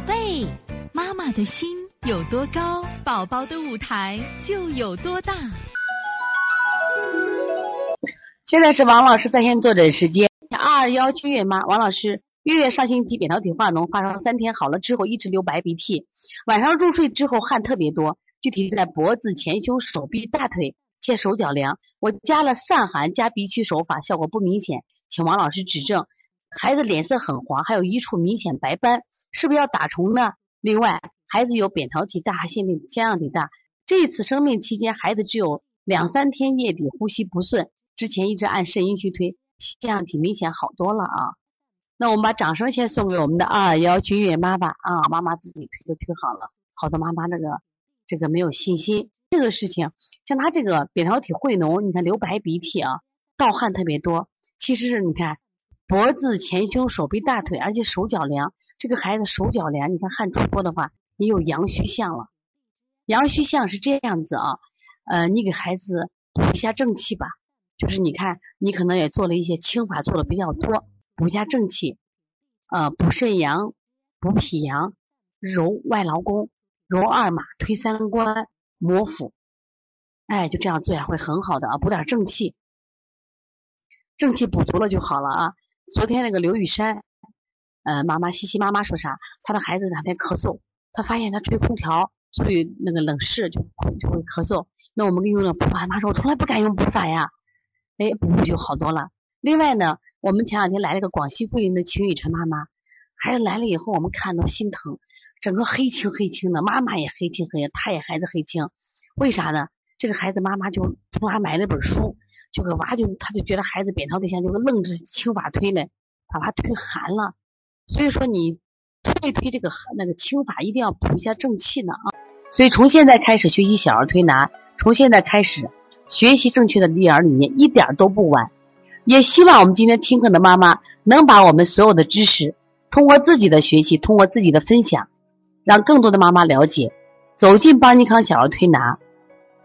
宝贝，妈妈的心有多高，宝宝的舞台就有多大。现在是王老师在线坐诊时间，二二幺君月妈，王老师，月月上星期扁桃体化脓发烧三天好了之后一直流白鼻涕，晚上入睡之后汗特别多，具体在脖子、前胸、手臂、大腿且手脚凉。我加了散寒加鼻祛手法，效果不明显，请王老师指正。孩子脸色很黄，还有一处明显白斑，是不是要打虫呢？另外，孩子有扁桃体大、腺体腺样体大，这次生病期间孩子只有两三天夜底呼吸不顺。之前一直按肾阴虚推，腺样体明显好多了啊。那我们把掌声先送给我们的二二幺君悦妈吧啊，妈妈自己推都推好了，好多妈妈那个这个没有信心，这个事情像他这个扁桃体会脓，你看流白鼻涕啊，盗汗特别多，其实是你看脖子、前胸、手臂、大腿，而且手脚凉，这个孩子手脚凉，你看汗出多的话，也有阳虚象了。阳虚象是这样子啊，呃，你给孩子补一下正气吧。就是你看，你可能也做了一些清法，做的比较多，补一下正气，呃，补肾阳，补脾阳，揉外劳宫，揉二马，推三关，摩腹，哎，就这样做呀，会很好的啊，补点正气，正气补足了就好了啊。昨天那个刘雨山，呃，妈妈西西妈妈说啥？她的孩子两天咳嗽，她发现他吹空调，所以那个冷室就就会咳嗽。那我们用了补法，妈说我从来不敢用补法呀。哎，补补就好多了。另外呢，我们前两天来了个广西桂林的秦雨辰妈妈，孩子来了以后，我们看都心疼，整个黑青黑青的，妈妈也黑青黑，她也孩子黑青，为啥呢？这个孩子妈妈就从他买了本书，就给娃就他就觉得孩子扁桃体像就跟愣着轻法推嘞，把娃推寒了。所以说你推一推这个那个清法，一定要补一下正气呢啊。所以从现在开始学习小儿推拿，从现在开始。学习正确的育儿理念一点都不晚，也希望我们今天听课的妈妈能把我们所有的知识通过自己的学习，通过自己的分享，让更多的妈妈了解，走进邦尼康小儿推拿，